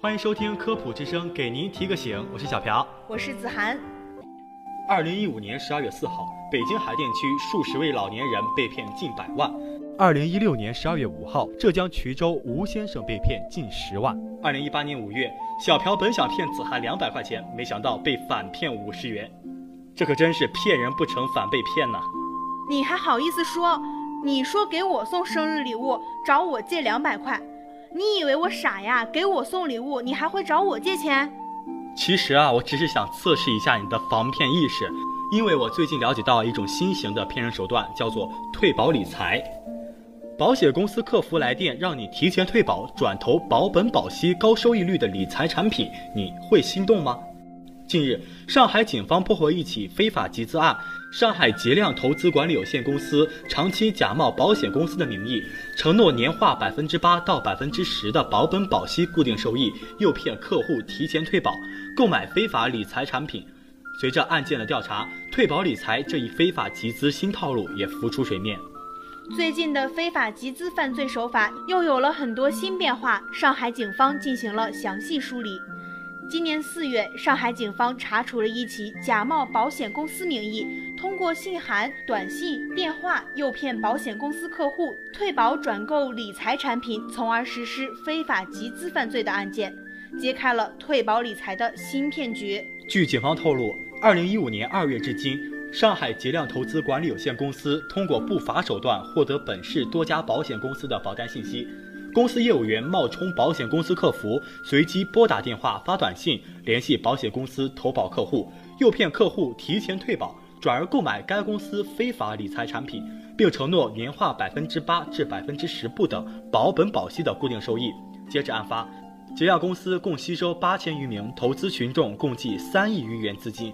欢迎收听科普之声，给您提个醒，我是小朴，我是子涵。二零一五年十二月四号，北京海淀区数十位老年人被骗近百万。二零一六年十二月五号，浙江衢州吴先生被骗近十万。二零一八年五月，小朴本想骗子涵两百块钱，没想到被反骗五十元，这可真是骗人不成反被骗呐！你还好意思说？你说给我送生日礼物，找我借两百块。你以为我傻呀？给我送礼物，你还会找我借钱？其实啊，我只是想测试一下你的防骗意识，因为我最近了解到一种新型的骗人手段，叫做退保理财。保险公司客服来电让你提前退保，转投保本保息、高收益率的理财产品，你会心动吗？近日，上海警方破获一起非法集资案。上海捷亮投资管理有限公司长期假冒保险公司的名义，承诺年化百分之八到百分之十的保本保息固定收益，诱骗客户提前退保，购买非法理财产品。随着案件的调查，退保理财这一非法集资新套路也浮出水面。最近的非法集资犯罪手法又有了很多新变化，上海警方进行了详细梳理。今年四月，上海警方查处了一起假冒保险公司名义，通过信函、短信、电话诱骗保险公司客户退保转购理财产品，从而实施非法集资犯罪的案件，揭开了退保理财的新骗局。据警方透露，二零一五年二月至今，上海捷亮投资管理有限公司通过不法手段获得本市多家保险公司的保单信息。公司业务员冒充保险公司客服，随机拨打电话、发短信联系保险公司投保客户，诱骗客户提前退保，转而购买该公司非法理财产品，并承诺年化百分之八至百分之十不等保本保息的固定收益。截至案发，捷亚公司共吸收八千余名投资群众共计三亿余元资金，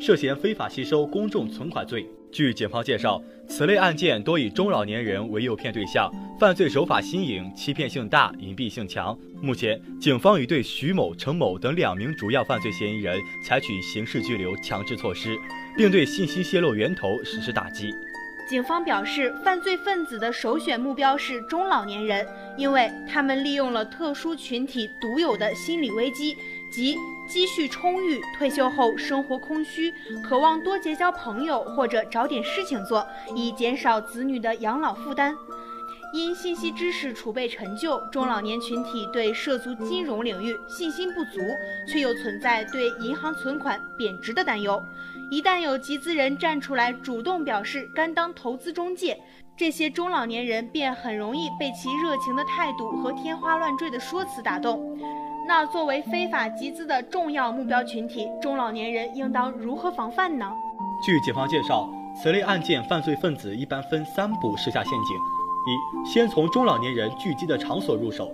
涉嫌非法吸收公众存款罪。据警方介绍，此类案件多以中老年人为诱骗对象，犯罪手法新颖，欺骗性大，隐蔽性强。目前，警方已对徐某、程某等两名主要犯罪嫌疑人采取刑事拘留强制措施，并对信息泄露源头实施打击。警方表示，犯罪分子的首选目标是中老年人，因为他们利用了特殊群体独有的心理危机即。积蓄充裕，退休后生活空虚，渴望多结交朋友或者找点事情做，以减少子女的养老负担。因信息知识储备陈旧，中老年群体对涉足金融领域信心不足，却又存在对银行存款贬值的担忧。一旦有集资人站出来主动表示甘当投资中介，这些中老年人便很容易被其热情的态度和天花乱坠的说辞打动。那作为非法集资的重要目标群体，中老年人应当如何防范呢？据警方介绍，此类案件犯罪分子一般分三步设下陷阱：一、先从中老年人聚集的场所入手，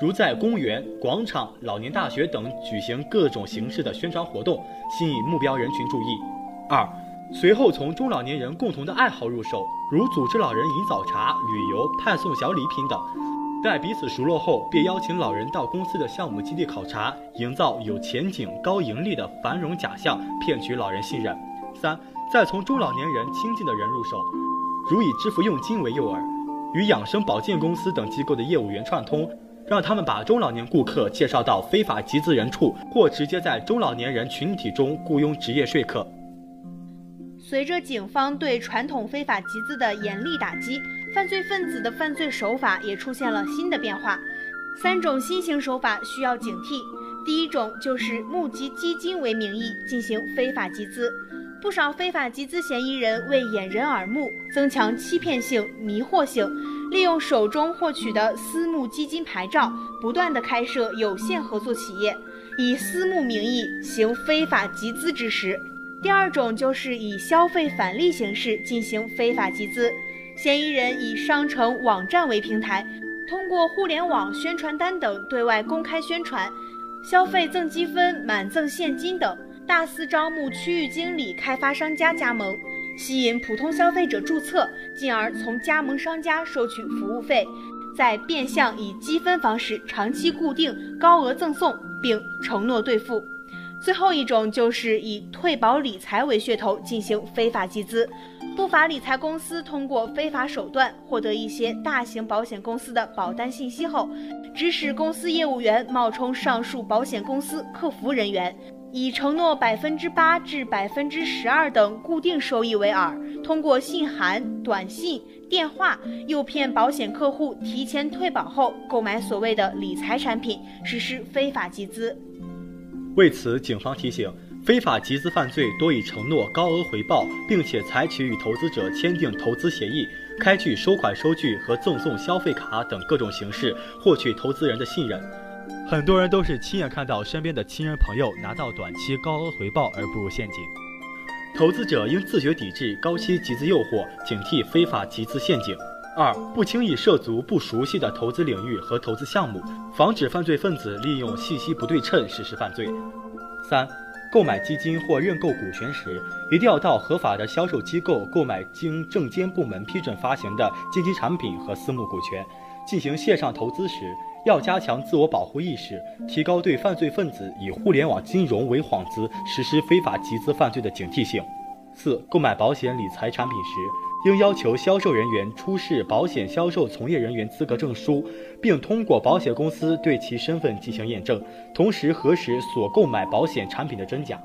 如在公园、广场、老年大学等举行各种形式的宣传活动，吸引目标人群注意；二、随后从中老年人共同的爱好入手，如组织老人饮早茶、旅游、派送小礼品等。待彼此熟络后，便邀请老人到公司的项目基地考察，营造有前景、高盈利的繁荣假象，骗取老人信任。三，再从中老年人亲近的人入手，如以支付佣金为诱饵，与养生保健公司等机构的业务员串通，让他们把中老年顾客介绍到非法集资人处，或直接在中老年人群体中雇佣职业说客。随着警方对传统非法集资的严厉打击。犯罪分子的犯罪手法也出现了新的变化，三种新型手法需要警惕。第一种就是募集基金为名义进行非法集资，不少非法集资嫌疑人为掩人耳目，增强欺骗性、迷惑性，利用手中获取的私募基金牌照，不断的开设有限合作企业，以私募名义行非法集资之实。第二种就是以消费返利形式进行非法集资。嫌疑人以商城网站为平台，通过互联网宣传单等对外公开宣传，消费赠积分、满赠现金等，大肆招募区域经理、开发商家加盟，吸引普通消费者注册，进而从加盟商家收取服务费，再变相以积分方式长期固定、高额赠送，并承诺兑付。最后一种就是以退保理财为噱头进行非法集资，不法理财公司通过非法手段获得一些大型保险公司的保单信息后，指使公司业务员冒充上述保险公司客服人员，以承诺百分之八至百分之十二等固定收益为饵，通过信函、短信、电话诱骗保险客户提前退保后购买所谓的理财产品，实施非法集资。为此，警方提醒，非法集资犯罪多以承诺高额回报，并且采取与投资者签订投资协议、开具收款收据和赠送消费卡等各种形式获取投资人的信任。很多人都是亲眼看到身边的亲人朋友拿到短期高额回报而步入陷阱。投资者应自觉抵制高息集资诱惑，警惕非法集资陷阱。二、不轻易涉足不熟悉的投资领域和投资项目，防止犯罪分子利用信息不对称实施犯罪。三、购买基金或认购股权时，一定要到合法的销售机构购买经证监部门批准发行的基金产品和私募股权。进行线上投资时，要加强自我保护意识，提高对犯罪分子以互联网金融为幌子实施非法集资犯罪的警惕性。四、购买保险理财产品时。应要求销售人员出示保险销售从业人员资格证书，并通过保险公司对其身份进行验证，同时核实所购买保险产品的真假。